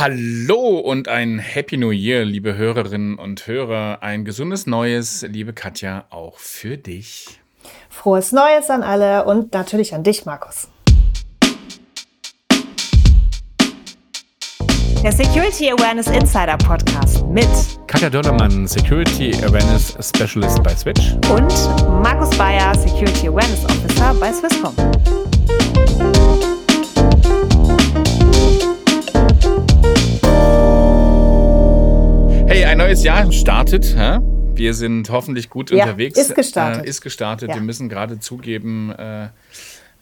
Hallo und ein Happy New Year, liebe Hörerinnen und Hörer. Ein gesundes Neues, liebe Katja, auch für dich. Frohes Neues an alle und natürlich an dich, Markus. Der Security Awareness Insider Podcast mit Katja Dollermann, Security Awareness Specialist bei Switch und Markus Bayer, Security Awareness Officer bei Swisscom. Ein neues Jahr startet. Hä? Wir sind hoffentlich gut Ja, unterwegs. ist gestartet. Äh, ist gestartet. Ja. Wir müssen gerade zugeben, äh,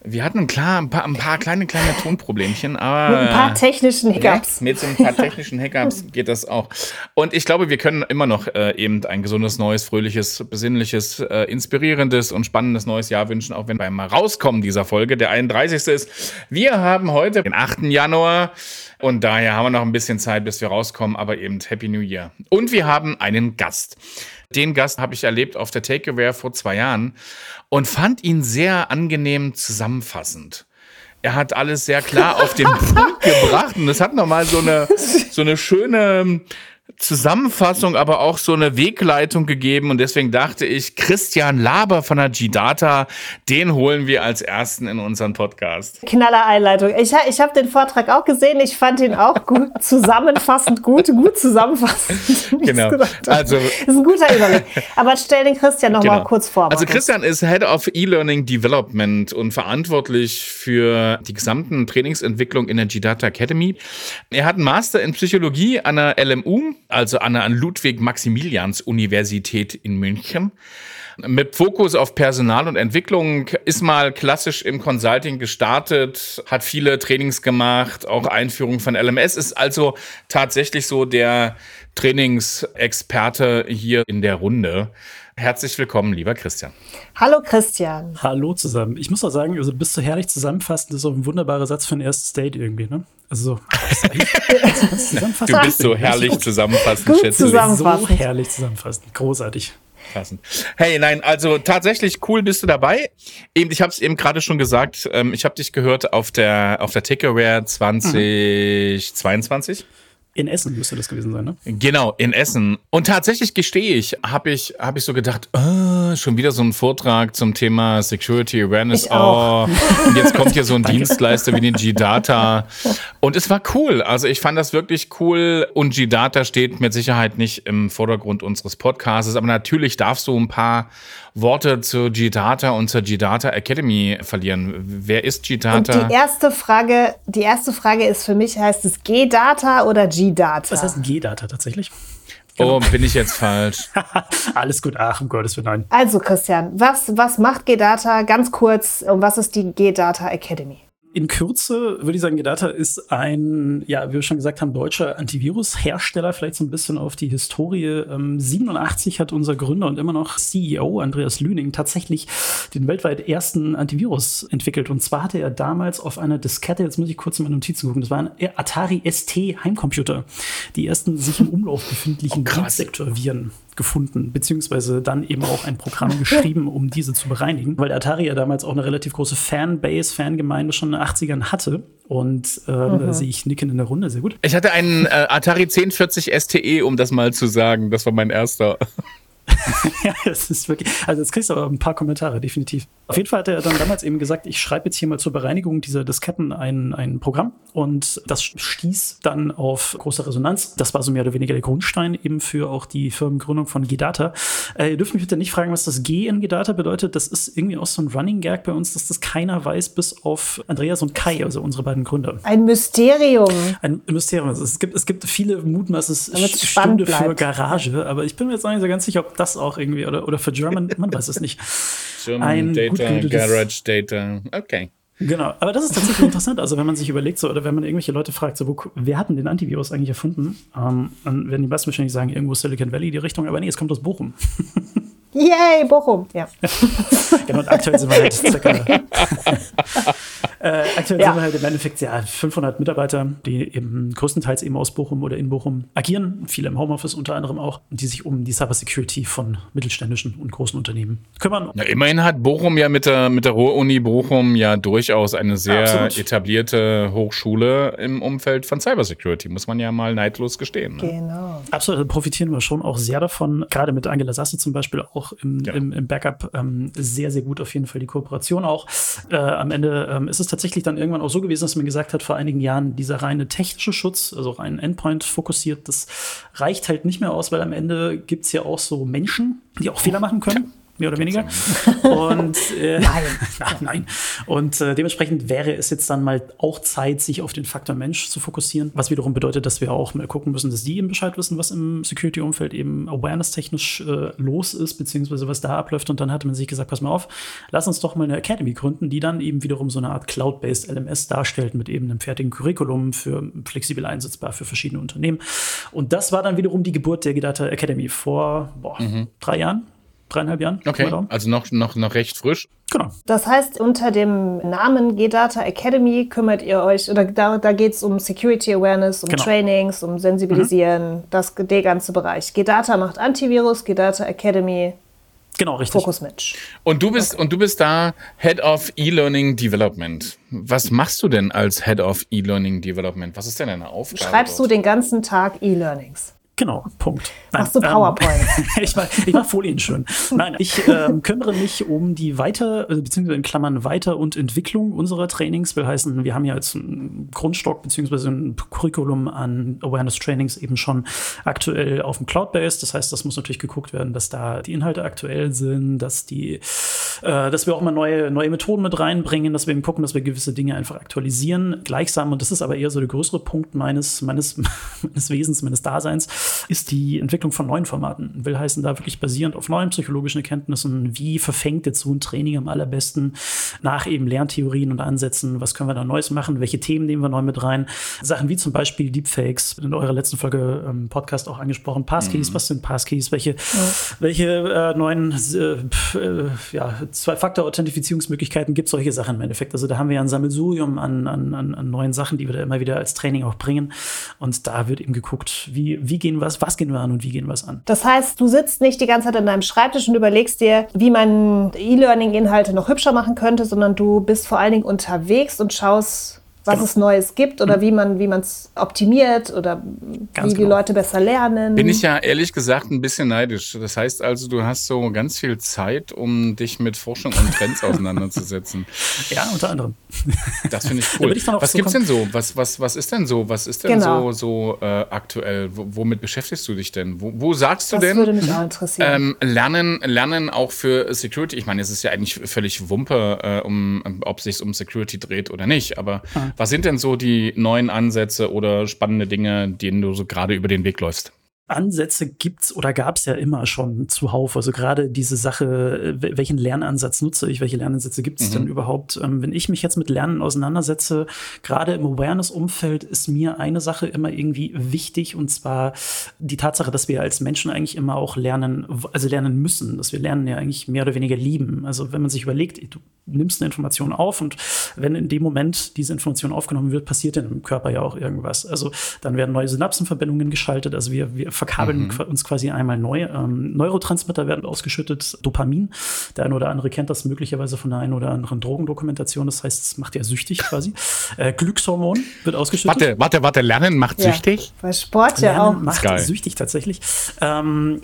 wir hatten klar ein paar, ein paar kleine, kleine Tonproblemchen, aber. Mit ein paar technischen Hiccups. Ja, mit so ein paar technischen Hiccups geht das auch. Und ich glaube, wir können immer noch äh, eben ein gesundes, neues, fröhliches, besinnliches, äh, inspirierendes und spannendes neues Jahr wünschen, auch wenn beim Rauskommen dieser Folge der 31. ist. Wir haben heute den 8. Januar und daher haben wir noch ein bisschen Zeit, bis wir rauskommen, aber eben Happy New Year. Und wir haben einen Gast. Den Gast habe ich erlebt auf der Takeaway vor zwei Jahren und fand ihn sehr angenehm zusammenfassend. Er hat alles sehr klar auf den Punkt gebracht und es hat nochmal so eine, so eine schöne Zusammenfassung, aber auch so eine Wegleitung gegeben und deswegen dachte ich, Christian Laber von der G-Data, den holen wir als ersten in unseren Podcast. Knaller Einleitung. Ich, ich habe den Vortrag auch gesehen. Ich fand ihn auch gut zusammenfassend gut, gut zusammenfassend. Genau. Also, das ist ein guter Überblick. Aber stell den Christian noch mal Genau. kurz vor. Also. Christian ist Head of E-Learning Development und verantwortlich für die gesamten Trainingsentwicklung in der G-Data Academy. Er hat einen Master in Psychologie an der LMU, also an der Ludwig-Maximilians-Universität in München. Mit Fokus auf Personal und Entwicklung ist mal klassisch im Consulting gestartet, hat viele Trainings gemacht, auch Einführung von LMS, ist also tatsächlich so der Trainingsexperte hier in der Runde. Herzlich willkommen, lieber Christian. Hallo Christian. Hallo zusammen. Ich muss auch sagen, also du bist so herrlich zusammenfassend, das ist auch ein wunderbarer Satz für ein erstes Date irgendwie, ne? Also so. Du bist so herrlich zusammenfassend, Gut schätze ich. So Zusammenfassend. herrlich zusammenfassend. Großartig. Passend. Hey, nein, also tatsächlich cool bist du dabei. Eben, ich habe es eben gerade schon gesagt, ähm, ich habe dich gehört auf der auf der Takeaway 2022. In Essen müsste das gewesen sein, ne? Genau, in Essen. Und tatsächlich gestehe ich, habe ich, hab ich so gedacht, äh, schon wieder so ein Vortrag zum Thema Security Awareness. Ich auch. Oh, und jetzt kommt hier so ein Dienstleister wie die G-Data. Und es war cool. Also ich fand das wirklich cool. Und G-Data steht mit Sicherheit nicht im Vordergrund unseres Podcasts. Aber natürlich darfst du ein paar Worte zur G-Data und zur G-Data Academy verlieren. Wer ist Und G-Data? die erste Frage, die erste Frage ist für mich, heißt es G-Data oder G-Data? Was heißt ein G-Data tatsächlich? Oh, bin ich jetzt falsch? Alles gut, ach, um Gottes Willen, nein. Also Christian, was, was macht G-Data ganz kurz und was ist die G-Data Academy? In Kürze würde ich sagen, Gedata ist ein, ja, wie wir schon gesagt haben, deutscher Antivirus-Hersteller. Vielleicht so ein bisschen auf die Historie. Ähm, 87 hat unser Gründer und immer noch CEO Andreas Lüning tatsächlich den weltweit ersten Antivirus entwickelt. Und zwar hatte er damals auf einer Diskette, jetzt muss ich kurz in meine Notizen gucken, das war ein Atari ST Heimcomputer, die ersten sich im Umlauf befindlichen Oh. Sektorviren gefunden, beziehungsweise dann eben auch ein Programm geschrieben, um diese zu bereinigen, weil Atari ja damals auch eine relativ große Fanbase, Fangemeinde schon in den 80ern hatte. Und ähm, da sehe ich Nicken in der Runde, sehr gut. Ich hatte einen äh, Atari 1040 STE, um das mal zu sagen. Das war mein erster. ja, es ist wirklich. Also jetzt kriegst du aber ein paar Kommentare, definitiv. Auf jeden Fall hat er dann damals eben gesagt, ich schreibe jetzt hier mal zur Bereinigung dieser Disketten ein, ein Programm und das stieß dann auf große Resonanz. Das war so mehr oder weniger der Grundstein eben für auch die Firmengründung von G-Data. Äh, ihr dürft mich bitte nicht fragen, was das G in G-Data bedeutet. Das ist irgendwie auch so ein Running Gag bei uns, dass das keiner weiß, bis auf Andreas und Kai, also unsere beiden Gründer. Ein Mysterium. Ein Mysterium. Also es gibt, es gibt viele Mutmaßes Stunde für. Garage, aber ich bin mir jetzt auch nicht so ganz sicher, ob das auch irgendwie oder, oder für German, man weiß es nicht. Ein Data, Garage Data. Okay. Genau, aber das ist tatsächlich interessant. Also wenn man sich überlegt, so, oder wenn man irgendwelche Leute fragt, so, wo, wer hat denn den Antivirus eigentlich erfunden? Ähm, dann werden die meisten wahrscheinlich sagen, irgendwo Silicon Valley die Richtung, aber nee, es kommt aus Bochum. Yay, Bochum. Ja. genau, und aktuell sind wir halt circa. Äh, aktuell ja. sind wir halt im Endeffekt ja 500 Mitarbeiter, die eben größtenteils eben aus Bochum oder in Bochum agieren, viele im Homeoffice unter anderem auch, die sich um die Cybersecurity von mittelständischen und großen Unternehmen kümmern. Ja, immerhin hat Bochum ja mit der, mit der Ruhr-Uni Bochum ja durchaus eine sehr ja, etablierte Hochschule im Umfeld von Cybersecurity, muss man ja mal neidlos gestehen. Ne? Genau. Absolut, profitieren wir schon auch sehr davon, gerade mit Angela Sasse zum Beispiel auch im, ja. im, im Backup ähm, sehr, sehr gut auf jeden Fall die Kooperation auch. Äh, am Ende ähm, ist es tatsächlich dann irgendwann auch so gewesen, dass man gesagt hat, vor einigen Jahren, dieser reine technische Schutz, also rein Endpoint fokussiert, das reicht halt nicht mehr aus, weil am Ende gibt es ja auch so Menschen, die auch Fehler machen können mehr oder weniger. Und äh, nein. nein, nein. Und äh, dementsprechend wäre es jetzt dann mal auch Zeit, sich auf den Faktor Mensch zu fokussieren, was wiederum bedeutet, dass wir auch mal gucken müssen, dass die eben Bescheid wissen, was im Security-Umfeld eben awareness-technisch äh, los ist, beziehungsweise was da abläuft. Und dann hatte man sich gesagt, pass mal auf, lass uns doch mal eine Academy gründen, die dann eben wiederum so eine Art Cloud-based LMS darstellt mit eben einem fertigen Curriculum für flexibel einsetzbar für verschiedene Unternehmen. Und das war dann wiederum die Geburt der Gedata Academy vor boah, mhm. drei Jahren dreieinhalb Jahren. Okay, also noch, noch, noch recht frisch. Genau. Das heißt, unter dem Namen G-Data Academy kümmert ihr euch, oder da, da geht es um Security Awareness, um genau. Trainings, um Sensibilisieren, mhm. das, der ganze Bereich. G-Data macht Antivirus, G-Data Academy Genau, richtig. Fokus Mensch. Und du bist okay. und du bist da Head of E-Learning Development. Was machst du denn als Head of E-Learning Development? Was ist denn deine Aufgabe? Schreibst dort? du den ganzen Tag E-Learnings? Genau, Punkt. Nein, Machst du PowerPoint? Ähm, ich mache ich mach Folien schön. Nein, ich ähm, kümmere mich um die Weiter, also beziehungsweise in Klammern Weiter- und Entwicklung unserer Trainings. Will heißen, wir haben ja jetzt einen Grundstock beziehungsweise ein Curriculum an Awareness-Trainings eben schon aktuell auf dem Cloud-Base. Das heißt, das muss natürlich geguckt werden, dass da die Inhalte aktuell sind, dass die, äh, dass wir auch mal neue, neue Methoden mit reinbringen, dass wir eben gucken, dass wir gewisse Dinge einfach aktualisieren. Gleichsam, und das ist aber eher so der größere Punkt meines, meines, meines Wesens, meines Daseins, ist die Entwicklung von neuen Formaten. Will heißen, da wirklich basierend auf neuen psychologischen Erkenntnissen, wie verfängt jetzt so ein Training am allerbesten nach eben Lerntheorien und Ansätzen, was können wir da Neues machen, welche Themen nehmen wir neu mit rein. Sachen wie zum Beispiel Deepfakes, in eurer letzten Folge ähm, Podcast auch angesprochen, Passkeys, mhm. was sind Passkeys, welche, ja. welche äh, neuen äh, äh, ja, Zwei-Faktor-Authentifizierungsmöglichkeiten gibt solche Sachen im Endeffekt. Also da haben wir ja ein Sammelsurium an, an, an neuen Sachen, die wir da immer wieder als Training auch bringen. Und da wird eben geguckt, wie, wie gehen was, was gehen wir an und wie gehen wir es an. Das heißt, du sitzt nicht die ganze Zeit an deinem Schreibtisch und überlegst dir, wie man E-Learning-Inhalte noch hübscher machen könnte, sondern du bist vor allen Dingen unterwegs und schaust, was genau. es Neues gibt oder mhm. wie man wie man es optimiert oder ganz wie genau. die Leute besser lernen. Bin ich ja ehrlich gesagt ein bisschen neidisch. Das heißt also, du hast so ganz viel Zeit, um dich mit Forschung und Trends auseinanderzusetzen. Ja, unter anderem. Das finde ich cool. was so gibt's denn so? Was was was ist denn so? Was ist denn genau. so so äh, aktuell? W womit beschäftigst du dich denn? Wo, wo sagst du das denn? Das würde mich auch interessieren. Ähm, lernen lernen auch für Security. Ich meine, es ist ja eigentlich völlig Wumpe, äh, um ob sich um Security dreht oder nicht. Aber ah. Was sind denn so die neuen Ansätze oder spannende Dinge, denen du so gerade über den Weg läufst? Ansätze gibt's oder gab's ja immer schon zuhauf. Also gerade diese Sache, welchen Lernansatz nutze ich, welche Lernansätze gibt es mhm. denn überhaupt? Ähm, wenn ich mich jetzt mit Lernen auseinandersetze, gerade im Awareness-Umfeld ist mir eine Sache immer irgendwie wichtig und zwar die Tatsache, dass wir als Menschen eigentlich immer auch lernen, also lernen müssen, dass wir lernen ja eigentlich mehr oder weniger lieben. Also wenn man sich überlegt, du nimmst eine Information auf und wenn in dem Moment diese Information aufgenommen wird, passiert dann im Körper ja auch irgendwas. Also dann werden neue Synapsenverbindungen geschaltet, also wir, wir verkabeln mhm. uns quasi einmal neu. Ähm, Neurotransmitter werden ausgeschüttet, Dopamin. Der eine oder andere kennt das möglicherweise von der einen oder anderen Drogendokumentation. Das heißt, es macht ja süchtig quasi. Äh, Glückshormon wird ausgeschüttet. Warte, warte, warte, Lernen macht ja, süchtig? Bei Sport ja Lernen auch. macht Geil. süchtig tatsächlich. Ähm,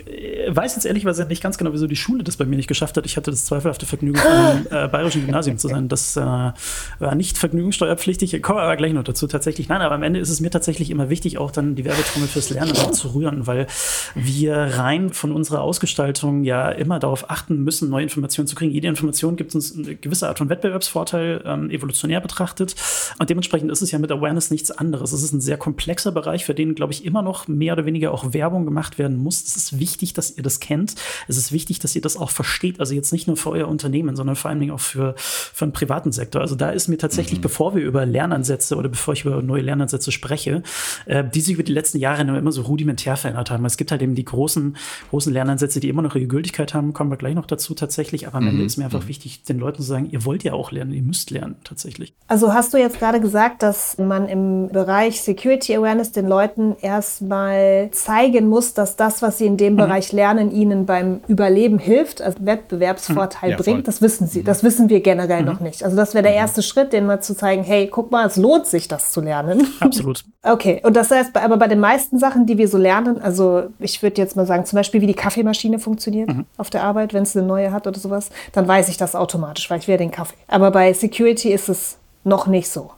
weiß jetzt ehrlicherweise nicht ganz genau, wieso die Schule das bei mir nicht geschafft hat. Ich hatte das zweifelhafte Vergnügen, einem äh, bayerischen Gymnasium zu sein. Das äh, war nicht vergnügungssteuerpflichtig. Ich komme aber gleich noch dazu tatsächlich. Nein, aber am Ende ist es mir tatsächlich immer wichtig, auch dann die Werbetrommel fürs Lernen zu rühren weil wir rein von unserer Ausgestaltung ja immer darauf achten müssen, neue Informationen zu kriegen. Jede Information gibt uns eine gewisse Art von Wettbewerbsvorteil, ähm, evolutionär betrachtet. Und dementsprechend ist es ja mit Awareness nichts anderes. Es ist ein sehr komplexer Bereich, für den, glaube ich, immer noch mehr oder weniger auch Werbung gemacht werden muss. Es ist wichtig, dass ihr das kennt. Es ist wichtig, dass ihr das auch versteht. Also jetzt nicht nur für euer Unternehmen, sondern vor allen Dingen auch für, für den privaten Sektor. Also da ist mir tatsächlich, mhm. bevor wir über Lernansätze oder bevor ich über neue Lernansätze spreche, äh, die sich über die letzten Jahre immer so rudimentär verändert verändert haben. Es gibt halt eben die großen, großen Lernansätze, die immer noch ihre Gültigkeit haben, kommen wir gleich noch dazu tatsächlich. Aber am Ende mhm. ist mir einfach mhm. wichtig, den Leuten zu sagen, ihr wollt ja auch lernen, ihr müsst lernen tatsächlich. Also hast du jetzt gerade gesagt, dass man im Bereich Security Awareness den Leuten erstmal zeigen muss, dass das, was sie in dem mhm. Bereich lernen, ihnen beim Überleben hilft, also Wettbewerbsvorteil mhm. ja, bringt. Das wissen sie. Mhm. Das wissen wir generell noch nicht. Also das wäre der erste Schritt, den mal zu zeigen, hey, guck mal, es lohnt sich, das zu lernen. Absolut. Okay, und das heißt, aber bei den meisten Sachen, die wir so lernen, also ich würde jetzt mal sagen, zum Beispiel, wie die Kaffeemaschine funktioniert mhm. auf der Arbeit, wenn es eine neue hat oder sowas, dann weiß ich das automatisch, weil ich will den Kaffee. Aber bei Security ist es noch nicht so.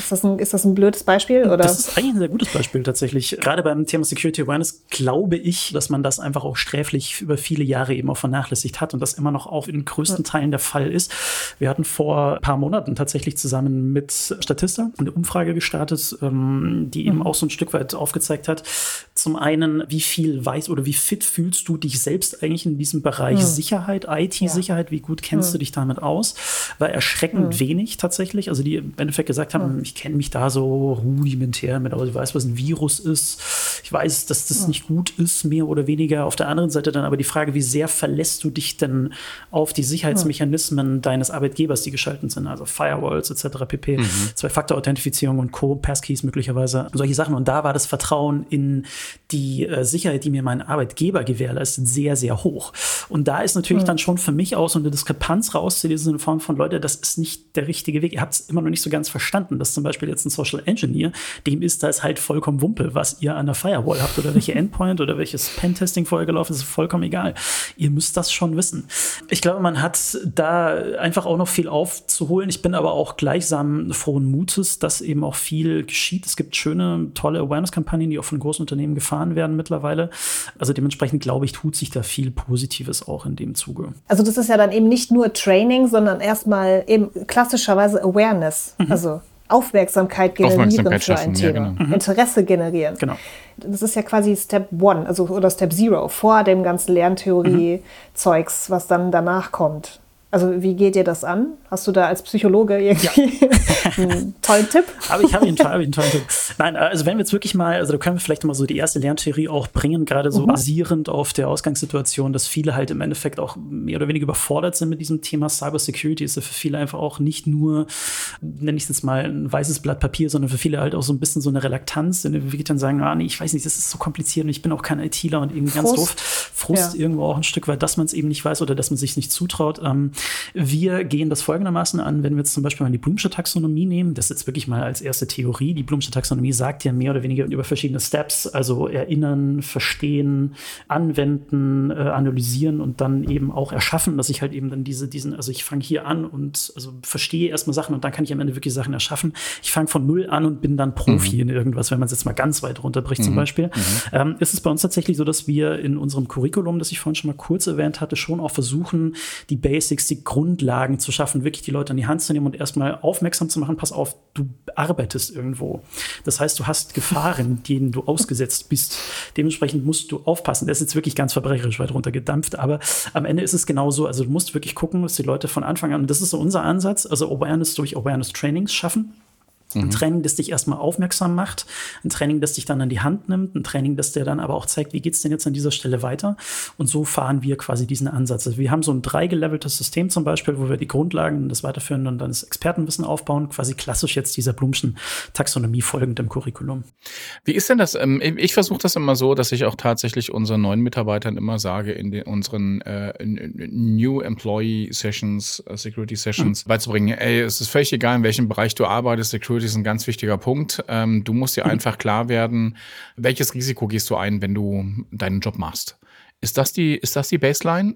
Ist das, ein, ist das ein blödes Beispiel? Oder? Das ist eigentlich ein sehr gutes Beispiel tatsächlich. Gerade beim Thema Security Awareness glaube ich, dass man das einfach auch sträflich über viele Jahre eben auch vernachlässigt hat und das immer noch auch in größten Teilen der Fall ist. Wir hatten vor ein paar Monaten tatsächlich zusammen mit Statista eine Umfrage gestartet, ähm, die eben mhm. auch so ein Stück weit aufgezeigt hat, zum einen, wie viel weiß oder wie fit fühlst du dich selbst eigentlich in diesem Bereich mhm. Sicherheit, IT-Sicherheit, ja. wie gut kennst mhm. du dich damit aus? War erschreckend mhm. wenig tatsächlich. Also die im Endeffekt gesagt haben. Ich kenne mich da so rudimentär mit aus, ich weiß, was ein Virus ist, ich weiß, dass das nicht gut ist, mehr oder weniger. Auf der anderen Seite dann aber die Frage, wie sehr verlässt du dich denn auf die Sicherheitsmechanismen deines Arbeitgebers, die geschaltet sind, also Firewalls etc. pp, mhm. Zwei-Faktor-Authentifizierung und Co, Passkeys möglicherweise, solche Sachen. Und da war das Vertrauen in die äh, Sicherheit, die mir mein Arbeitgeber gewährleistet, sehr, sehr hoch. Und da ist natürlich mhm. dann schon für mich auch so eine Diskrepanz rauszulesen in Form von, Leute, das ist nicht der richtige Weg. Ihr habt es immer noch nicht so ganz verstanden, dass zum Beispiel jetzt ein Social Engineer, dem ist das halt vollkommen Wumpe, was ihr an der Firewall habt oder welche Endpoint oder welches Pentesting vorher gelaufen ist, ist vollkommen egal. Ihr müsst das schon wissen. Ich glaube, man hat da einfach auch noch viel aufzuholen. Ich bin aber auch gleichsam frohen Mutes, dass eben auch viel geschieht. Es gibt schöne, tolle Awareness-Kampagnen, die auch von großen Unternehmen gefahren werden mittlerweile. Also dementsprechend glaube ich, tut sich da viel Positives auch in dem Zuge. Also das ist ja dann eben nicht nur Training, sondern erstmal eben klassischerweise Awareness. Mhm. Also Aufmerksamkeit generieren Aufmerksamkeit für ein Thema. Ja, genau. Mhm. Interesse generieren. Genau. Das ist ja quasi Step One, also oder Step Zero, vor dem ganzen Lerntheorie-Zeugs, was dann danach kommt. Also wie geht dir das an? Hast du da als Psychologe irgendwie ja. einen tollen Tipp? Aber ich habe ihn, hab einen tollen Tipp. Nein, also wenn wir jetzt wirklich mal, also da können wir vielleicht mal so die erste Lerntheorie auch bringen, gerade so mhm. basierend auf der Ausgangssituation, dass viele halt im Endeffekt auch mehr oder weniger überfordert sind mit diesem Thema Cybersecurity. Ist ja für viele einfach auch nicht nur, nenne ich es jetzt mal, ein weißes Blatt Papier, sondern für viele halt auch so ein bisschen so eine Relaktanz, der wir dann sagen, ah, nee, ich weiß nicht, das ist so kompliziert und ich bin auch kein ITler und irgendwie ganz doof. Frust ja. irgendwo auch ein Stück weit, dass man es eben nicht weiß oder dass man sich nicht zutraut. Ähm, wir gehen das folgendermaßen an, wenn wir jetzt zum Beispiel mal die Blumsche Taxonomie nehmen, das ist jetzt wirklich mal als erste Theorie. Die Blumsche Taxonomie sagt ja mehr oder weniger über verschiedene Steps, also erinnern, verstehen, anwenden, äh, analysieren und dann eben auch erschaffen, dass ich halt eben dann diese, diesen, also ich fange hier an und also verstehe erstmal Sachen und dann kann ich am Ende wirklich Sachen erschaffen. Ich fange von null an und bin dann Profi mhm. in irgendwas, wenn man es jetzt mal ganz weit runterbricht mhm. zum Beispiel. Mhm. Ähm, ist es bei uns tatsächlich so, dass wir in unserem Curriculum, das ich vorhin schon mal kurz erwähnt hatte, schon auch versuchen, die Basics, die Grund Grundlagen zu schaffen, wirklich die Leute an die Hand zu nehmen und erstmal aufmerksam zu machen, pass auf, du arbeitest irgendwo. Das heißt, du hast Gefahren, denen du ausgesetzt bist. Dementsprechend musst du aufpassen. Das ist jetzt wirklich ganz verbrecherisch weit runtergedampft, aber am Ende ist es genauso. Also du musst wirklich gucken, dass die Leute von Anfang an, und das ist so unser Ansatz, also Awareness durch Awareness Trainings schaffen ein mhm. Training, das dich erstmal aufmerksam macht, ein Training, das dich dann an die Hand nimmt, ein Training, das dir dann aber auch zeigt, wie geht's denn jetzt an dieser Stelle weiter. Und so fahren wir quasi diesen Ansatz. Also wir haben so ein dreigeleveltes System zum Beispiel, wo wir die Grundlagen, das weiterführen und dann das Expertenwissen aufbauen, quasi klassisch jetzt dieser Blumschen Taxonomie folgend im Curriculum. Wie ist denn das? Ähm, ich versuche das immer so, dass ich auch tatsächlich unseren neuen Mitarbeitern immer sage, in den, unseren äh, New Employee Sessions, uh, Security Sessions mhm. beizubringen, ey, es ist völlig egal, in welchem Bereich du arbeitest, Security Security ist ein ganz wichtiger Punkt. Ähm, du musst dir einfach klar werden, welches Risiko gehst du ein, wenn du deinen Job machst. Ist das die, ist das die Baseline?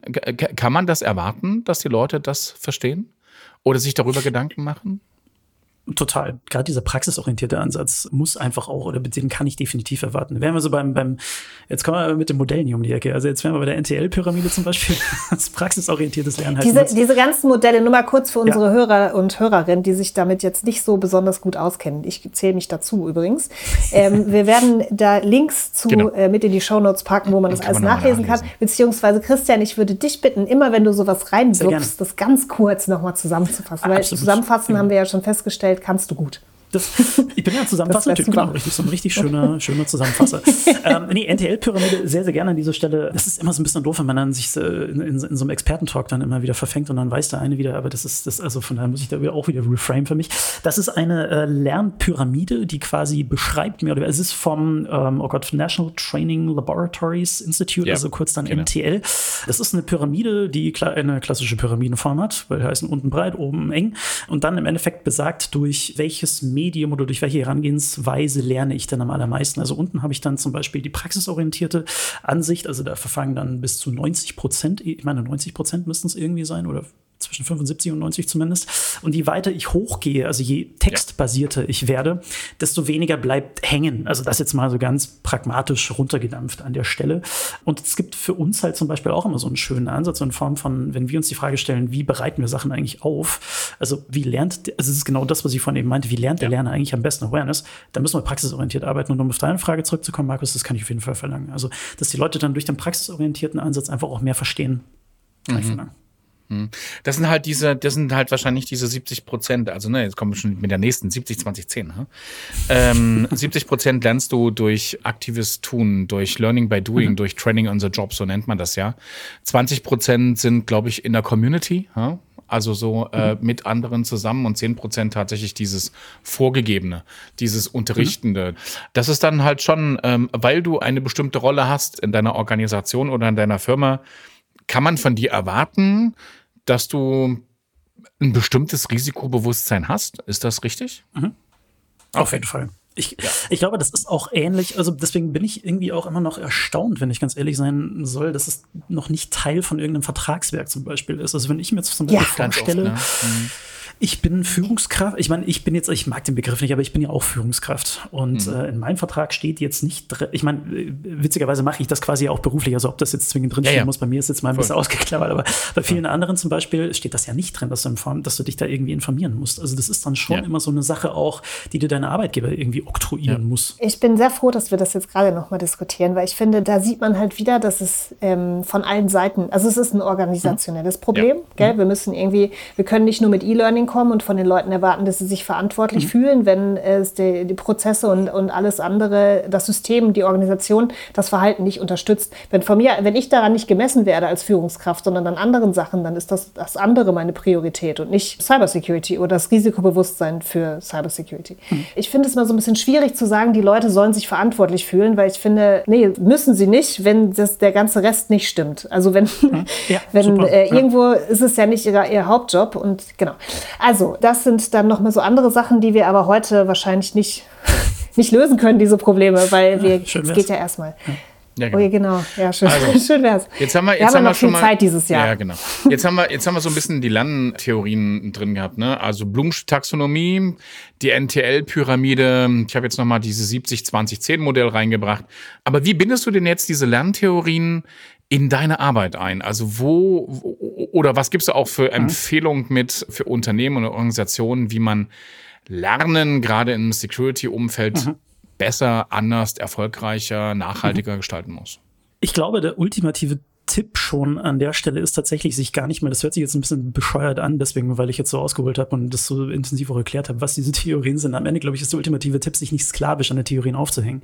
Kann man das erwarten, dass die Leute das verstehen? Oder sich darüber Gedanken machen? Total. Gerade dieser praxisorientierte Ansatz muss einfach auch, oder den kann ich definitiv erwarten. Wären wir so beim, beim, jetzt kommen wir mit dem Modell nicht um die Ecke. Also jetzt wären wir bei der NTL-Pyramide zum Beispiel, das praxisorientiertes Lernen heißt. Diese, diese ganzen Modelle, nur mal kurz für unsere ja. Hörer und Hörerinnen, die sich damit jetzt nicht so besonders gut auskennen. Ich zähle mich dazu übrigens. ähm, wir werden da Links zu genau. äh, mit in die Shownotes packen, wo man das alles nachlesen, nachlesen, kann. Beziehungsweise Christian, ich würde dich bitten, immer wenn du sowas reinwirfst, das ganz kurz nochmal zusammenzufassen. Weil Absolut. zusammenfassen genau. haben wir ja schon festgestellt, kannst du gut. Das, ich bin ja ein Zusammenfasser-Typ, genau, richtig, so ein richtig schöner, schöner Zusammenfasser. ähm, nee, NTL-Pyramide sehr, sehr gerne an dieser Stelle. Das ist immer so ein bisschen doof, wenn man dann sich in, in, in so einem Expertentalk dann immer wieder verfängt und dann weiß der eine wieder, aber das ist, das, also von daher muss ich da auch wieder reframe für mich. Das ist eine äh, Lernpyramide, die quasi beschreibt mir, oder es ist vom, ähm, oh Gott, National Training Laboratories Institute, ja, also kurz dann genau. NTL. Das ist eine Pyramide, die kla eine klassische Pyramidenform hat, weil heißen unten breit, oben eng und dann im Endeffekt besagt, durch welches Medium oder durch welche Herangehensweise lerne ich dann am allermeisten. Also unten habe ich dann zum Beispiel die praxisorientierte Ansicht, also da verfangen dann bis zu 90 Prozent, ich meine 90 Prozent müssten es irgendwie sein oder zwischen 75 und 90 zumindest. Und je weiter ich hochgehe, also je textbasierter ja. ich werde, desto weniger bleibt hängen. Also das jetzt mal so ganz pragmatisch runtergedampft an der Stelle. Und es gibt für uns halt zum Beispiel auch immer so einen schönen Ansatz in Form von, wenn wir uns die Frage stellen, wie bereiten wir Sachen eigentlich auf? Also wie lernt, also es ist genau das, was ich vorhin eben meinte, wie lernt der Lerner eigentlich am besten Awareness? Da müssen wir praxisorientiert arbeiten. Und um auf deine Frage zurückzukommen, Markus, das kann ich auf jeden Fall verlangen. Also, dass die Leute dann durch den praxisorientierten Ansatz einfach auch mehr verstehen, kann mhm. ich verlangen. Hm. Das sind halt diese, das sind halt wahrscheinlich diese 70 Prozent, also ne, jetzt kommen wir schon mit der nächsten, 70, 20, 10. Ne? Ähm, 70 Prozent lernst du durch aktives Tun, durch Learning by Doing, mhm. durch Training on the Job, so nennt man das ja. 20 Prozent sind, glaube ich, in der Community, ja? also so äh, mhm. mit anderen zusammen und 10 Prozent tatsächlich dieses Vorgegebene, dieses Unterrichtende. Mhm. Das ist dann halt schon, ähm, weil du eine bestimmte Rolle hast in deiner Organisation oder in deiner Firma, kann man von dir erwarten, dass du ein bestimmtes Risikobewusstsein hast? Ist das richtig? Mhm. Auf jeden Fall. Ich, ja. ich glaube, das ist auch ähnlich. Also deswegen bin ich irgendwie auch immer noch erstaunt, wenn ich ganz ehrlich sein soll, dass es noch nicht Teil von irgendeinem Vertragswerk zum Beispiel ist. Also wenn ich mir jetzt zum Beispiel ja, vorstelle, oft, ne? mhm ich bin Führungskraft. Ich meine, ich bin jetzt, ich mag den Begriff nicht, aber ich bin ja auch Führungskraft. Und mhm. äh, in meinem Vertrag steht jetzt nicht, ich meine, witzigerweise mache ich das quasi auch beruflich, also ob das jetzt zwingend drinstehen ja, ja. muss. Bei mir ist jetzt mal ein bisschen ausgeklammert, aber bei vielen ja. anderen zum Beispiel steht das ja nicht drin, dass du, inform, dass du dich da irgendwie informieren musst. Also das ist dann schon immer so eine Sache auch, die dir deine Arbeitgeber irgendwie oktroyieren muss. Ich bin sehr froh, dass wir das jetzt gerade nochmal diskutieren, weil ich finde, da sieht man halt wieder, dass es ähm, von allen Seiten, also es ist ein organisationelles Problem, gell? Mhm. Wir müssen irgendwie, wir können nicht nur mit E-Learning Training kommen und von den Leuten erwarten, dass sie sich verantwortlich mhm. fühlen, wenn es die, die, Prozesse und, und alles andere, das System, die Organisation, das Verhalten nicht unterstützt. Wenn von mir, wenn ich daran nicht gemessen werde als Führungskraft, sondern an anderen Sachen, dann ist das, das andere meine Priorität und nicht Cybersecurity oder das Risikobewusstsein für Cybersecurity. Mhm. Ich finde es immer so ein bisschen schwierig zu sagen, die Leute sollen sich verantwortlich fühlen, weil ich finde, nee, müssen sie nicht, wenn das, der ganze Rest nicht stimmt. Also wenn, mhm. ja, wenn äh, irgendwo ist es ja nicht ihr, ihr Hauptjob und genau. Also, das sind dann nochmal so andere Sachen, die wir aber heute wahrscheinlich nicht, nicht lösen können, diese Probleme, weil wir, ja, es geht ja erstmal. Ja. Ja, genau. Okay, genau. Ja, schön, also, schön wär's. Jetzt haben wir, jetzt wir haben, haben wir schon mal, Zeit dieses Jahr. Ja, genau. Jetzt haben wir, jetzt haben wir so ein bisschen die Lerntheorien drin gehabt, ne? Also Blumsche Taxonomie, die NTL-Pyramide. Ich habe jetzt nochmal diese 70-20-10-Modell reingebracht. Aber wie bindest du denn jetzt diese Lerntheorien in deine Arbeit ein? Also wo oder was gibst du auch für mhm. Empfehlungen mit für Unternehmen und Organisationen, wie man Lernen gerade im Security-Umfeld mhm. besser, anders, erfolgreicher, nachhaltiger mhm. gestalten muss? Ich glaube, der ultimative Tipp schon an der Stelle ist tatsächlich sich gar nicht mehr, das hört sich jetzt ein bisschen bescheuert an, deswegen, weil ich jetzt so ausgeholt habe und das so intensiv auch erklärt habe, was diese Theorien sind. Am Ende, glaube ich, ist der ultimative Tipp, sich nicht sklavisch an den Theorien aufzuhängen.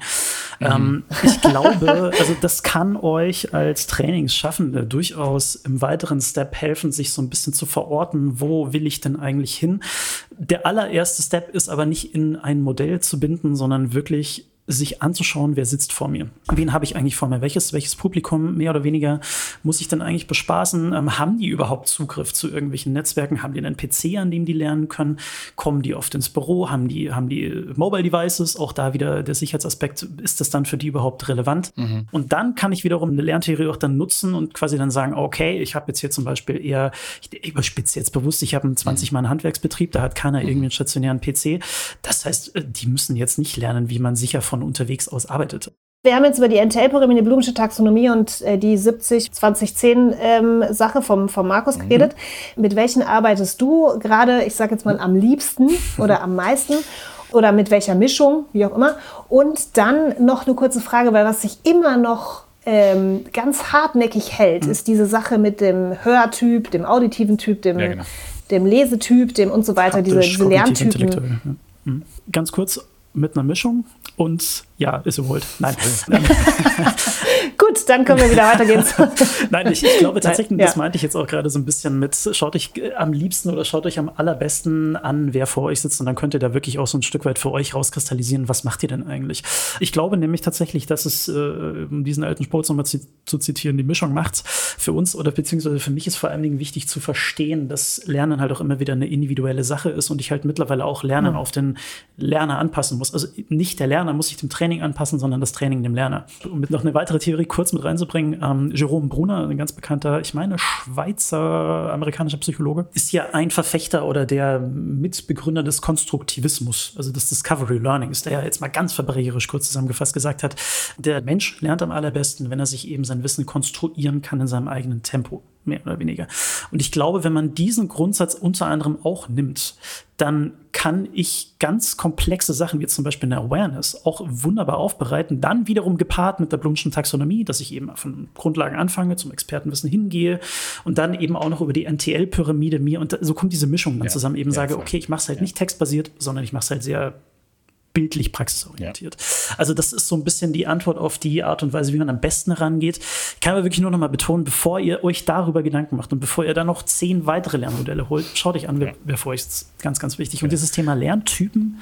Mhm. Ähm, ich glaube, also das kann euch als Trainingsschaffende durchaus im weiteren Step helfen, sich so ein bisschen zu verorten, wo will ich denn eigentlich hin. Der allererste Step ist aber nicht in ein Modell zu binden, sondern wirklich sich anzuschauen, wer sitzt vor mir. Wen habe ich eigentlich vor mir? Welches, welches Publikum mehr oder weniger muss ich denn eigentlich bespaßen? Ähm, haben die überhaupt Zugriff zu irgendwelchen Netzwerken? Haben die einen PC, an dem die lernen können? Kommen die oft ins Büro? Haben die, haben die Mobile Devices? Auch da wieder der Sicherheitsaspekt. Ist das dann für die überhaupt relevant? Mhm. Und dann kann ich wiederum eine Lerntheorie auch dann nutzen und quasi dann sagen, okay, ich habe jetzt hier zum Beispiel eher, ich überspitze jetzt bewusst, ich habe einen 20 Mann Handwerksbetrieb, da hat keiner mhm. irgendwie einen stationären PC. Das heißt, äh, die müssen jetzt nicht lernen, wie man sicher von unterwegs aus arbeitet. Wir haben jetzt über die NTL-Pyramide, Blumsche Taxonomie und äh, die 70-2010-Sache ähm, vom, vom Markus mhm. geredet. Mit welchen arbeitest du gerade, ich sage jetzt mal, am liebsten oder am meisten? Oder mit welcher Mischung, wie auch immer? Und dann noch eine kurze Frage, weil was sich immer noch ähm, ganz hartnäckig hält, mhm. ist diese Sache mit dem Hörtyp, dem auditiven Typ, dem, ja, genau. dem Lesetyp, dem und so weiter, diese, diese Lerntypen. Mhm. Ganz kurz, mit einer Mischung und ja, ist überholt. Nein. Gut, dann können wir wieder weitergehen. Nein, ich, ich glaube tatsächlich, Nein, ja. das meinte ich jetzt auch gerade so ein bisschen mit, schaut euch am liebsten oder schaut euch am allerbesten an, wer vor euch sitzt und dann könnt ihr da wirklich auch so ein Stück weit für euch rauskristallisieren, was macht ihr denn eigentlich? Ich glaube nämlich tatsächlich, dass es, äh, um diesen alten Sport nochmal zu, zu zitieren, die Mischung macht's für uns oder beziehungsweise für mich ist vor allen Dingen wichtig zu verstehen, dass Lernen halt auch immer wieder eine individuelle Sache ist und ich halt mittlerweile auch Lernen mhm. auf den Lerner anpassen muss. Also nicht der Lerner muss sich dem Training anpassen, sondern das Training dem Lerner. Um mit noch eine weitere Theorie kurz mit reinzubringen, ähm, Jerome Brunner, ein ganz bekannter, ich meine, Schweizer amerikanischer Psychologe, ist ja ein Verfechter oder der Mitbegründer des Konstruktivismus, also des Discovery Learnings, der ja jetzt mal ganz verbrecherisch kurz zusammengefasst gesagt hat, der Mensch lernt am allerbesten, wenn er sich eben sein Wissen konstruieren kann in seinem eigenen Tempo mehr oder weniger. Und ich glaube, wenn man diesen Grundsatz unter anderem auch nimmt, dann kann ich ganz komplexe Sachen wie zum Beispiel eine Awareness auch wunderbar aufbereiten. Dann wiederum gepaart mit der Blumschen Taxonomie, dass ich eben von Grundlagen anfange, zum Expertenwissen hingehe und dann eben auch noch über die NTL-Pyramide mir und so kommt diese Mischung dann ja, zusammen eben ja, sage, okay, ich mache es halt ja. nicht textbasiert, sondern ich mache es halt sehr bildlich praxisorientiert. Ja. Also das ist so ein bisschen die Antwort auf die Art und Weise, wie man am besten rangeht. Ich kann aber wirklich nur noch mal betonen, bevor ihr euch darüber Gedanken macht und bevor ihr dann noch zehn weitere Lernmodelle holt, schaut euch an, wer, wer vor euch ist. Ganz, ganz wichtig. Und dieses Thema Lerntypen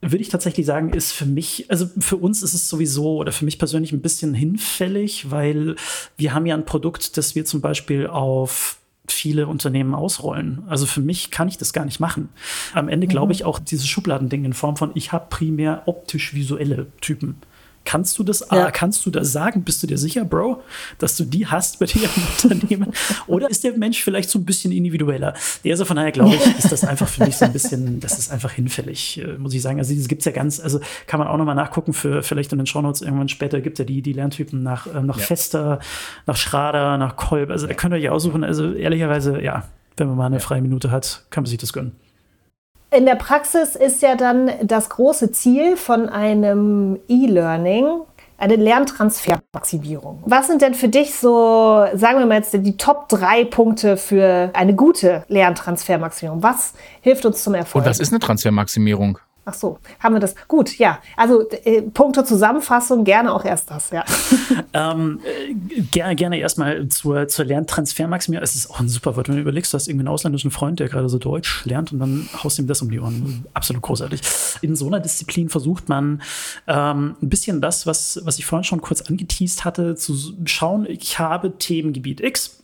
würde ich tatsächlich sagen, ist für mich, also für uns ist es sowieso oder für mich persönlich ein bisschen hinfällig, weil wir haben ja ein Produkt, das wir zum Beispiel auf viele Unternehmen ausrollen. Also für mich kann ich das gar nicht machen. Am Ende glaube mhm. ich auch dieses Schubladending in Form von, ich habe primär optisch-visuelle Typen. Kannst du das, ja. kannst du das sagen? Bist du dir sicher, Bro, dass du die hast bei dir im Unternehmen? Oder ist der Mensch vielleicht so ein bisschen individueller? Ja, also von daher glaube ich, ist das einfach für mich so ein bisschen, das ist einfach hinfällig, äh, muss ich sagen. Also, das gibt es ja ganz, also kann man auch nochmal nachgucken für vielleicht in den Shownotes irgendwann später gibt ja die, die Lerntypen nach, äh, nach ja. Fester, nach Schrader, nach Kolb. Also, da könnt ihr euch aussuchen. Also, ehrlicherweise, ja, wenn man mal eine freie Minute hat, kann man sich das gönnen. In der Praxis ist ja dann das große Ziel von einem E-Learning eine Lerntransfermaximierung. Was sind denn für dich so, sagen wir mal jetzt, die Top drei Punkte für eine gute Lerntransfermaximierung? Was hilft uns zum Erfolg? Und was ist eine Transfermaximierung? Ach so, haben wir das. Gut, ja. Also äh, Punkte Zusammenfassung, gerne auch erst das, ja. ähm, äh, gerne, gerne erstmal zur, zur Lerntransfermaximierung. Es ist auch ein super Wort, wenn du überlegst, du hast irgendwie einen ausländischen Freund, der gerade so Deutsch lernt und dann haust ihm das um die Ohren. Absolut großartig. In so einer Disziplin versucht man ähm, ein bisschen das, was, was ich vorhin schon kurz angeteased hatte, zu schauen, ich habe Themengebiet X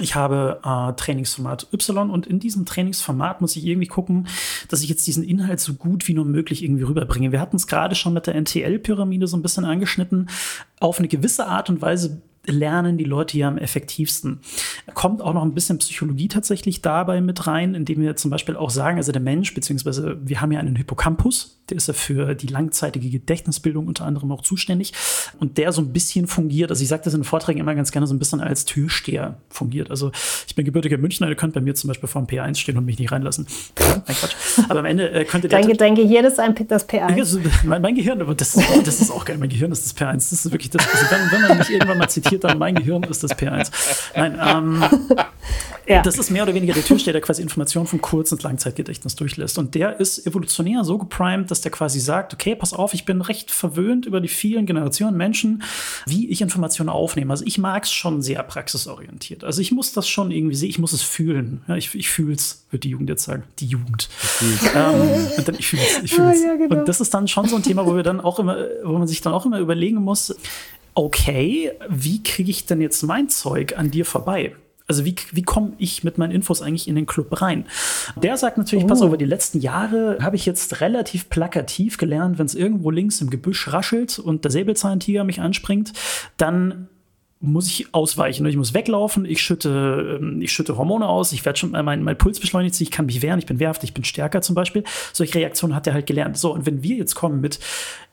ich habe äh, Trainingsformat Y und in diesem Trainingsformat muss ich irgendwie gucken, dass ich jetzt diesen Inhalt so gut wie nur möglich irgendwie rüberbringe. Wir hatten es gerade schon mit der NTL-Pyramide so ein bisschen angeschnitten. Auf eine gewisse Art und Weise lernen die Leute ja am effektivsten. Kommt auch noch ein bisschen Psychologie tatsächlich dabei mit rein, indem wir zum Beispiel auch sagen, also der Mensch, beziehungsweise wir haben ja einen Hippocampus, der ist ja für die langzeitige Gedächtnisbildung unter anderem auch zuständig und der so ein bisschen fungiert, also ich sage das in Vorträgen immer ganz gerne so ein bisschen als Türsteher fungiert. Also ich bin gebürtiger Münchner, ihr könnt bei mir zum Beispiel vor dem P1 stehen und mich nicht reinlassen. Nein, Quatsch. Aber am Ende äh, könnte der... Dein, dein Gehirn ist ein, das P1. Mein, mein Gehirn, aber das, das ist auch geil, mein Gehirn ist das P1. Das ist wirklich das, also wenn, wenn man mich irgendwann mal zitiert, hier dann mein Gehirn ist das P1. Nein, ähm, ja. das ist mehr oder weniger der Türsteher, der quasi Informationen vom Kurz- und Langzeitgedächtnis durchlässt. Und der ist evolutionär so geprimed, dass der quasi sagt, okay, pass auf, ich bin recht verwöhnt über die vielen Generationen Menschen, wie ich Informationen aufnehme. Also ich mag es schon sehr praxisorientiert. Also ich muss das schon irgendwie sehen, ich muss es fühlen. Ja, ich ich fühle es, wird die Jugend jetzt sagen. Die Jugend. ähm, und dann ich fühle es. Ich fühl's. Ah, ja, genau. Und das ist dann schon so ein Thema, wo wir dann auch immer, wo man sich dann auch immer überlegen muss, okay, wie kriege ich denn jetzt mein Zeug an dir vorbei? Also wie, wie komme ich mit meinen Infos eigentlich in den Club rein? Der sagt natürlich, oh. pass auf, über die letzten Jahre habe ich jetzt relativ plakativ gelernt, wenn es irgendwo links im Gebüsch raschelt und der Säbelzahntiger mich anspringt, dann muss ich ausweichen. Ich muss weglaufen, ich schütte, ähm, ich schütte Hormone aus, ich werde schon, mein, mein Puls beschleunigt ich kann mich wehren, ich bin wehrhaft, ich bin stärker zum Beispiel. Solche Reaktionen hat er halt gelernt. So, und wenn wir jetzt kommen mit,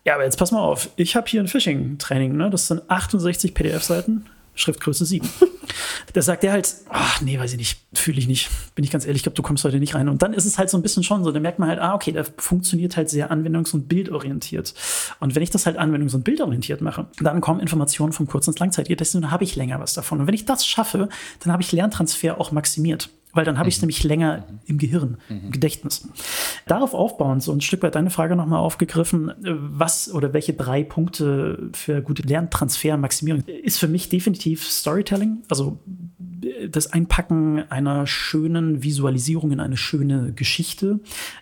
ja, aber jetzt pass mal auf, ich habe hier ein Phishing-Training, ne? Das sind 68 PDF-Seiten, Schriftgröße 7. da sagt er halt, ach nee, weiß ich nicht, fühle ich nicht, bin ich ganz ehrlich, ich glaube, du kommst heute nicht rein. Und dann ist es halt so ein bisschen schon so, da merkt man halt, ah, okay, der funktioniert halt sehr anwendungs- und bildorientiert. Und wenn ich das halt anwendungs- und bildorientiert mache, dann kommen Informationen vom Kurz- und Langzeitgedächtnis und dann habe ich länger was davon. Und wenn ich das schaffe, dann habe ich Lerntransfer auch maximiert. Weil dann habe ich es nämlich länger im Gehirn, im Gedächtnis. Darauf aufbauend, so ein Stück weit deine Frage nochmal aufgegriffen, was oder welche drei Punkte für gute Lerntransfermaximierung ist für mich definitiv Storytelling, also äh, das Einpacken einer schönen Visualisierung in eine schöne Geschichte.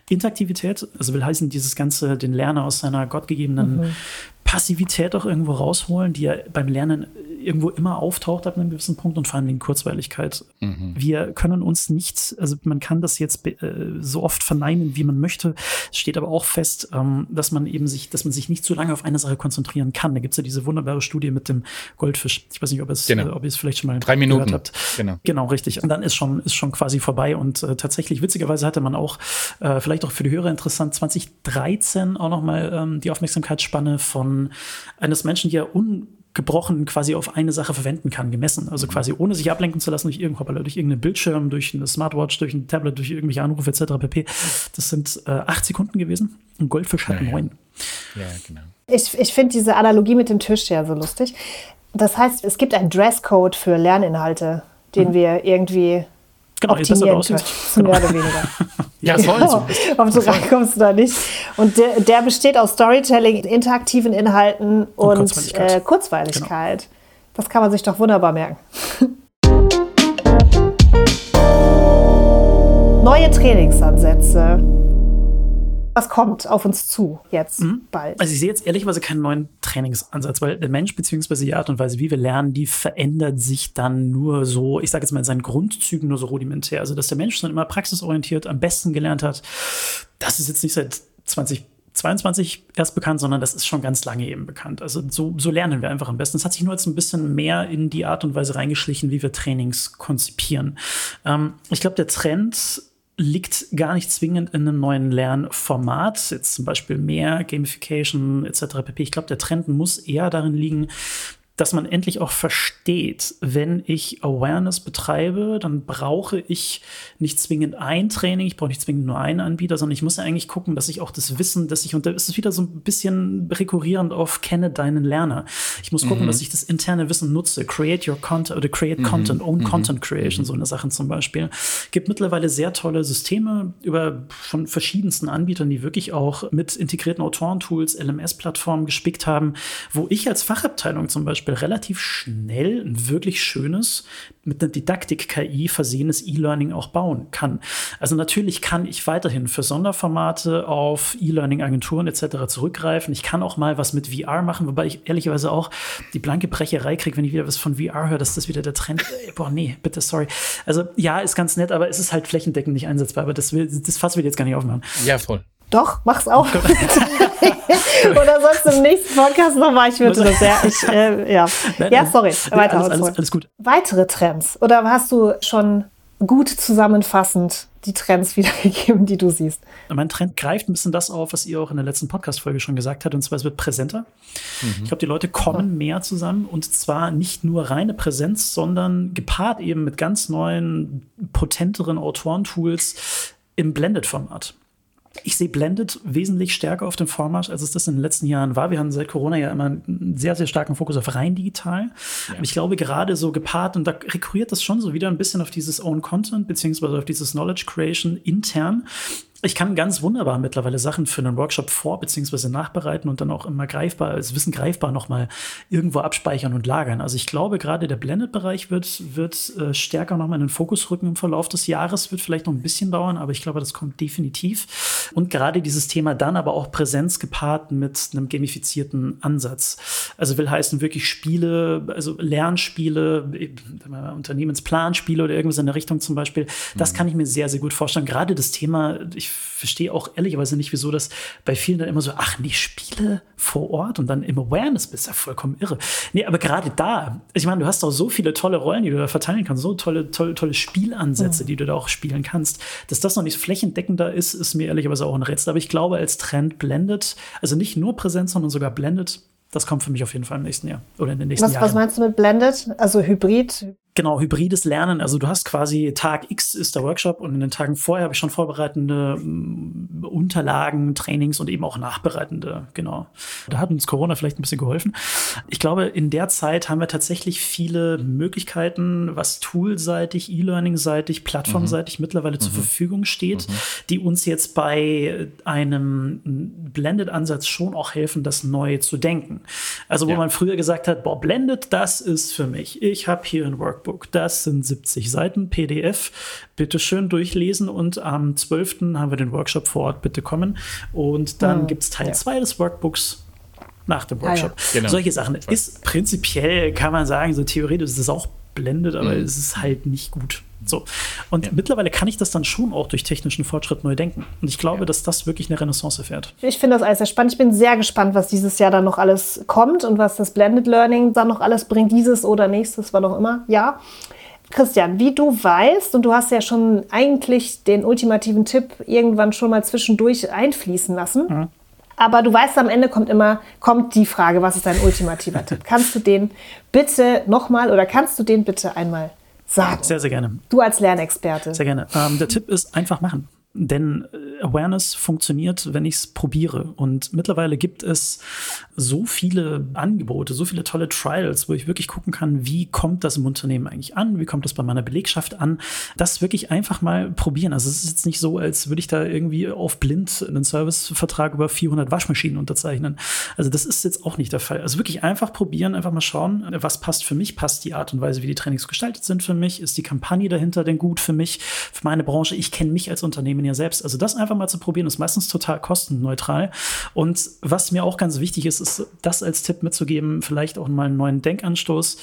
Interaktivität, also will heißen, dieses Ganze, den Lerner aus seiner gottgegebenen mhm. Passivität auch irgendwo rausholen, die ja beim Lernen irgendwo immer auftaucht ab einem gewissen Punkt und vor allem die Kurzweiligkeit. Mhm. Wir können uns nicht, also man kann das jetzt äh, so oft verneinen, wie man möchte. Es steht aber auch fest, ähm, dass man eben sich, dass man sich nicht zu lange auf eine Sache konzentrieren kann. Da gibt es ja diese wunderbare Studie mit dem Goldfisch. Ich weiß nicht, ob, es, genau. äh, ob ihr es vielleicht schon mal Drei Minuten. gehört habt. Genau. genau, richtig. Und dann ist schon, ist schon quasi vorbei. Und äh, tatsächlich, witzigerweise hatte man auch, äh, vielleicht auch für die Hörer interessant, 2013 auch nochmal ähm, die Aufmerksamkeitsspanne von eines Menschen, der un gebrochen quasi auf eine Sache verwenden kann, gemessen. Also mhm. quasi ohne sich ablenken zu lassen durch, irgendein, durch irgendeinen Bildschirm, durch eine Smartwatch, durch ein Tablet, durch irgendwelche Anrufe etc. pp. Das sind äh, acht Sekunden gewesen. Ein Goldfisch hat ja, neun. Ja, genau. Ich, ich finde diese Analogie mit dem Tisch ja so lustig. Das heißt, es gibt einen Dresscode für Lerninhalte, den mhm. wir irgendwie genau, optimieren können, genau. mehr oder weniger. ja, soll genau. Auf so kommst du da nicht. Und der, der, besteht aus Storytelling, interaktiven Inhalten und, und Kurzweiligkeit. Äh, Kurzweiligkeit. Genau. Das kann man sich doch wunderbar merken. Neue Trainingsansätze was kommt auf uns zu jetzt mhm. bald? Also ich sehe jetzt ehrlicherweise keinen neuen Trainingsansatz, weil der Mensch beziehungsweise die Art und Weise, wie wir lernen, die verändert sich dann nur so, ich sage jetzt mal in seinen Grundzügen nur so rudimentär. Also dass der Mensch dann immer praxisorientiert am besten gelernt hat, das ist jetzt nicht seit 2022 erst bekannt, sondern das ist schon ganz lange eben bekannt. Also so, so lernen wir einfach am besten. Es hat sich nur jetzt ein bisschen mehr in die Art und Weise reingeschlichen, wie wir Trainings konzipieren. Ähm, ich glaube, der Trend liegt gar nicht zwingend in einem neuen Lernformat, jetzt zum Beispiel mehr Gamification etc. pp. Ich glaube, der Trend muss eher darin liegen, dass man endlich auch versteht, wenn ich Awareness betreibe, dann brauche ich nicht zwingend ein Training, ich brauche nicht zwingend nur einen Anbieter, sondern ich muss ja eigentlich gucken, dass ich auch das Wissen, dass ich, und da ist es wieder so ein bisschen rekurrierend auf kenne deinen Lerner. Ich muss gucken, mhm. dass ich das interne Wissen nutze, create your content oder create mhm. content, own mhm. content creation, mhm. so eine Sachen zum Beispiel. Gibt mittlerweile sehr tolle Systeme über von verschiedensten Anbietern, die wirklich auch mit integrierten Autorentools, LMS-Plattformen gespickt haben, wo ich als Fachabteilung zum Beispiel Beispiel relativ schnell ein wirklich schönes, mit einer Didaktik-KI versehenes E-Learning auch bauen kann. Also natürlich kann ich weiterhin für Sonderformate auf E-Learning-Agenturen etc. zurückgreifen. Ich kann auch mal was mit VR machen, wobei ich ehrlicherweise auch die blanke Brecherei kriege, wenn ich wieder was von VR höre, dass das wieder der Trend. Ey, boah, nee, bitte, sorry. Also ja, ist ganz nett, aber es ist halt flächendeckend nicht einsetzbar. Aber das, will, das Fass will ich jetzt gar nicht aufmachen. Ja, voll. Doch, mach's auch. Oder sonst im nächsten Podcast nochmal. Ich würde das sehr. Ich, äh, ja. ja, sorry. Weiter. Alles, alles, alles, gut. Weitere Trends. Oder hast du schon gut zusammenfassend die Trends wiedergegeben, die du siehst? Mein Trend greift ein bisschen das auf, was ihr auch in der letzten Podcast-Folge schon gesagt habt, und zwar es wird präsenter. Mhm. Ich glaube, die Leute kommen mehr zusammen und zwar nicht nur reine Präsenz, sondern gepaart eben mit ganz neuen, potenteren Autorentools im Blended-Format. Ich sehe Blended wesentlich stärker auf dem Format, als es das in den letzten Jahren war. Wir haben seit Corona ja immer einen sehr, sehr starken Fokus auf rein digital. Ja. Und ich glaube, gerade so gepaart, und da rekurriert das schon so wieder ein bisschen auf dieses Own Content, beziehungsweise auf dieses Knowledge Creation intern ich kann ganz wunderbar mittlerweile Sachen für einen Workshop vor- bzw. nachbereiten und dann auch immer greifbar, als Wissen greifbar nochmal irgendwo abspeichern und lagern. Also ich glaube, gerade der Blended-Bereich wird, wird äh, stärker nochmal in den Fokus rücken im Verlauf des Jahres. Wird vielleicht noch ein bisschen dauern, aber ich glaube, das kommt definitiv. Und gerade dieses Thema dann aber auch Präsenz gepaart mit einem gamifizierten Ansatz. Also will heißen wirklich Spiele, also Lernspiele, äh, Unternehmensplanspiele oder irgendwas in der Richtung zum Beispiel. Das mhm. kann ich mir sehr, sehr gut vorstellen. Gerade das Thema, ich verstehe auch ehrlicherweise nicht, wieso das bei vielen dann immer so, ach nee, Spiele vor Ort und dann im Awareness bist ja vollkommen irre. Nee, aber gerade da, ich meine, du hast auch so viele tolle Rollen, die du da verteilen kannst, so tolle, tolle, tolle Spielansätze, ja. die du da auch spielen kannst. Dass das noch nicht flächendeckender ist, ist mir ehrlicherweise auch ein Rätsel. Aber ich glaube, als Trend blendet, also nicht nur Präsenz, sondern sogar blendet, das kommt für mich auf jeden Fall im nächsten Jahr oder in den nächsten was, Jahren. Was meinst du mit blended? Also Hybrid? Genau, hybrides Lernen. Also du hast quasi Tag X ist der Workshop und in den Tagen vorher habe ich schon vorbereitende mm, Unterlagen, Trainings und eben auch nachbereitende. Genau. Da hat uns Corona vielleicht ein bisschen geholfen. Ich glaube, in der Zeit haben wir tatsächlich viele Möglichkeiten, was toolseitig, E-Learning-seitig, plattformseitig mhm. mittlerweile mhm. zur Verfügung steht, mhm. die uns jetzt bei einem Blended-Ansatz schon auch helfen, das neu zu denken. Also wo ja. man früher gesagt hat, boah, Blended, das ist für mich. Ich habe hier ein Workbook, das sind 70 Seiten PDF, bitte schön durchlesen und am 12. haben wir den Workshop vor Ort, bitte kommen. Und dann mhm. gibt es Teil 2 ja. des Workbooks nach dem Workshop. Ah, ja. genau. Solche Sachen. Ist prinzipiell, kann man sagen, so theoretisch ist es auch blendet, aber mhm. es ist halt nicht gut. So. Und ja. mittlerweile kann ich das dann schon auch durch technischen Fortschritt neu denken. Und ich glaube, ja. dass das wirklich eine Renaissance fährt. Ich finde das alles sehr spannend. Ich bin sehr gespannt, was dieses Jahr dann noch alles kommt und was das Blended Learning dann noch alles bringt, dieses oder nächstes, war noch immer. Ja. Christian, wie du weißt, und du hast ja schon eigentlich den ultimativen Tipp irgendwann schon mal zwischendurch einfließen lassen. Mhm. Aber du weißt, am Ende kommt immer kommt die Frage, was ist dein ultimativer Tipp? Kannst du den bitte nochmal oder kannst du den bitte einmal sagen? Sehr, sehr gerne. Du als Lernexperte. Sehr gerne. Ähm, der Tipp ist einfach machen. Denn äh, Awareness funktioniert, wenn ich es probiere. Und mittlerweile gibt es so viele Angebote, so viele tolle Trials, wo ich wirklich gucken kann, wie kommt das im Unternehmen eigentlich an, wie kommt das bei meiner Belegschaft an. Das wirklich einfach mal probieren. Also es ist jetzt nicht so, als würde ich da irgendwie auf blind einen Servicevertrag über 400 Waschmaschinen unterzeichnen. Also das ist jetzt auch nicht der Fall. Also wirklich einfach probieren, einfach mal schauen, was passt für mich, passt die Art und Weise, wie die Trainings gestaltet sind für mich, ist die Kampagne dahinter denn gut für mich, für meine Branche. Ich kenne mich als Unternehmen ja selbst. Also das einfach mal zu probieren, ist meistens total kostenneutral. Und was mir auch ganz wichtig ist, ist das als Tipp mitzugeben, vielleicht auch mal einen neuen Denkanstoß.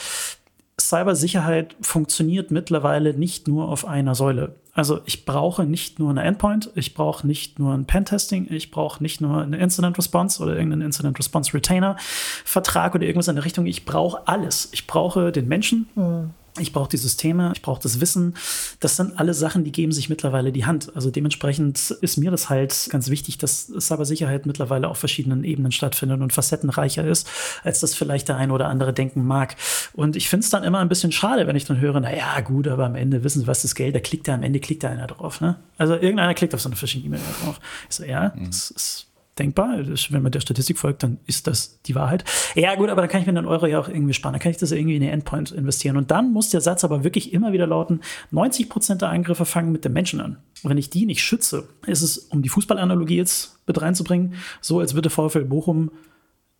Cybersicherheit funktioniert mittlerweile nicht nur auf einer Säule. Also ich brauche nicht nur eine Endpoint, ich brauche nicht nur ein Pentesting, ich brauche nicht nur eine Incident Response oder irgendeinen Incident Response Retainer Vertrag oder irgendwas in der Richtung. Ich brauche alles. Ich brauche den Menschen. Mhm ich brauche die Systeme, ich brauche das Wissen. Das sind alle Sachen, die geben sich mittlerweile die Hand. Also dementsprechend ist mir das halt ganz wichtig, dass Cybersicherheit mittlerweile auf verschiedenen Ebenen stattfindet und facettenreicher ist, als das vielleicht der ein oder andere denken mag. Und ich finde es dann immer ein bisschen schade, wenn ich dann höre, na ja, gut, aber am Ende wissen Sie, was das Geld, da klickt er am Ende klickt da einer drauf. Ne? Also irgendeiner klickt auf so eine Phishing-E-Mail drauf. Ich so, ja, mhm. das ist denkbar. Wenn man der Statistik folgt, dann ist das die Wahrheit. Ja, gut, aber dann kann ich mir den Euro ja auch irgendwie sparen. Dann kann ich das irgendwie in den Endpoint investieren. Und dann muss der Satz aber wirklich immer wieder lauten: 90 Prozent der Angriffe fangen mit dem Menschen an. Und wenn ich die nicht schütze, ist es, um die Fußballanalogie jetzt mit reinzubringen, so als würde VfL Bochum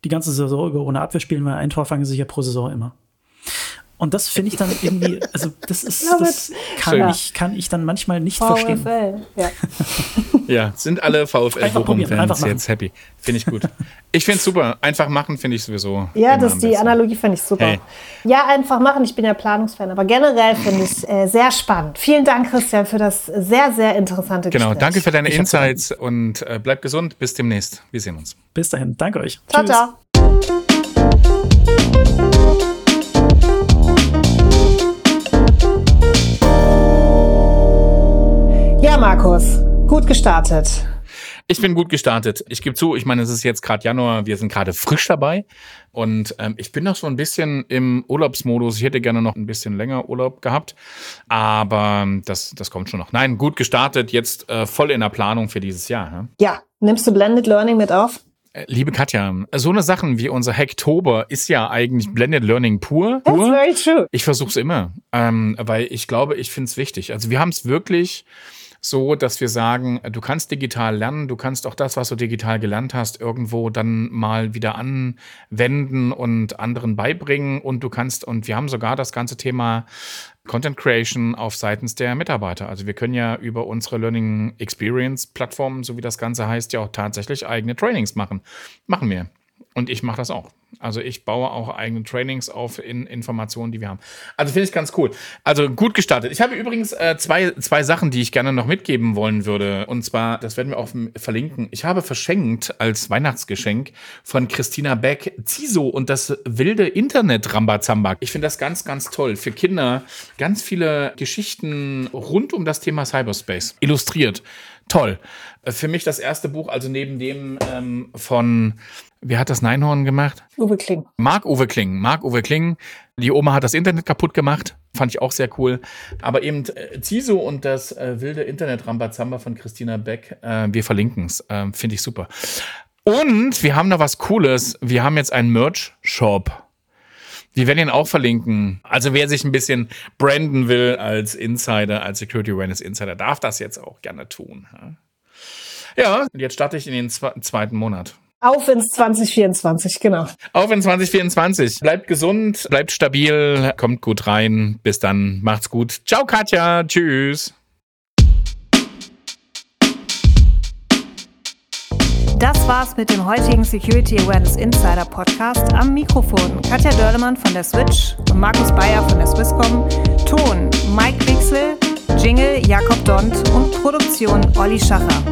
die ganze Saison über ohne Abwehr spielen, weil ein Tor fangen sie ja pro Saison immer. Und das finde ich dann irgendwie, also das ist, das kann ich, kann ich dann manchmal nicht VfL, verstehen. Ja. ja, sind alle VfL Bochum-Fans jetzt happy. Finde ich gut. Ich finde es super. Einfach machen finde ich sowieso. Ja, das die Analogie finde ich super. Hey. Ja, einfach machen. Ich bin ja Planungsfan, aber generell finde ich es äh, sehr spannend. Vielen Dank, Christian, für das sehr, sehr interessante genau, Gespräch. Genau, danke für deine ich Insights und äh, bleib gesund. Bis demnächst. Wir sehen uns. Bis dahin. Danke euch. Ciao, Tschüss. ciao. Markus, gut gestartet. Ich bin gut gestartet. Ich gebe zu, ich meine, es ist jetzt gerade Januar, wir sind gerade frisch dabei und ähm, ich bin noch so ein bisschen im Urlaubsmodus. Ich hätte gerne noch ein bisschen länger Urlaub gehabt, aber das, das kommt schon noch. Nein, gut gestartet, jetzt äh, voll in der Planung für dieses Jahr. Ne? Ja, nimmst du Blended Learning mit auf? Äh, liebe Katja, so eine Sachen wie unser Hacktober ist ja eigentlich Blended Learning pur. That's very true. Ich versuche es immer, ähm, weil ich glaube, ich finde es wichtig. Also wir haben es wirklich so, dass wir sagen, du kannst digital lernen, du kannst auch das, was du digital gelernt hast, irgendwo dann mal wieder anwenden und anderen beibringen und du kannst, und wir haben sogar das ganze Thema Content Creation auf seitens der Mitarbeiter. Also wir können ja über unsere Learning Experience Plattform, so wie das Ganze heißt, ja auch tatsächlich eigene Trainings machen. Machen wir. Und ich mache das auch. Also ich baue auch eigene Trainings auf in Informationen, die wir haben. Also finde ich ganz cool. Also gut gestartet. Ich habe übrigens äh, zwei, zwei Sachen, die ich gerne noch mitgeben wollen würde. Und zwar, das werden wir auch verlinken. Ich habe verschenkt als Weihnachtsgeschenk von Christina Beck Ziso und das wilde Internet Rambazamba. Ich finde das ganz, ganz toll. Für Kinder ganz viele Geschichten rund um das Thema Cyberspace illustriert toll. Äh, für mich das erste Buch, also neben dem ähm, von, wie hat das Neinhorn gemacht? Uwe Kling. Marc-Uwe Kling. Marc-Uwe Kling. Die Oma hat das Internet kaputt gemacht. Fand ich auch sehr cool. Aber eben äh, Ziso und das äh, wilde Internet-Rambazamba von Christina Beck, äh, wir verlinken es. Äh, Finde ich super. Und wir haben noch was Cooles. Wir haben jetzt einen Merch-Shop. Wir werden ihn auch verlinken. Also wer sich ein bisschen branden will als Insider, als Security Awareness Insider, darf das jetzt auch gerne tun. Ja, jetzt starte ich in den zweiten Monat. Auf ins 2024, genau. Auf ins 2024. Bleibt gesund, bleibt stabil, kommt gut rein. Bis dann, macht's gut. Ciao, Katja. Tschüss. Das war's mit dem heutigen Security Awareness Insider Podcast. Am Mikrofon Katja Dörlemann von der Switch und Markus Bayer von der Swisscom. Ton Mike Wixel, Jingle Jakob Dont und Produktion Olli Schacher.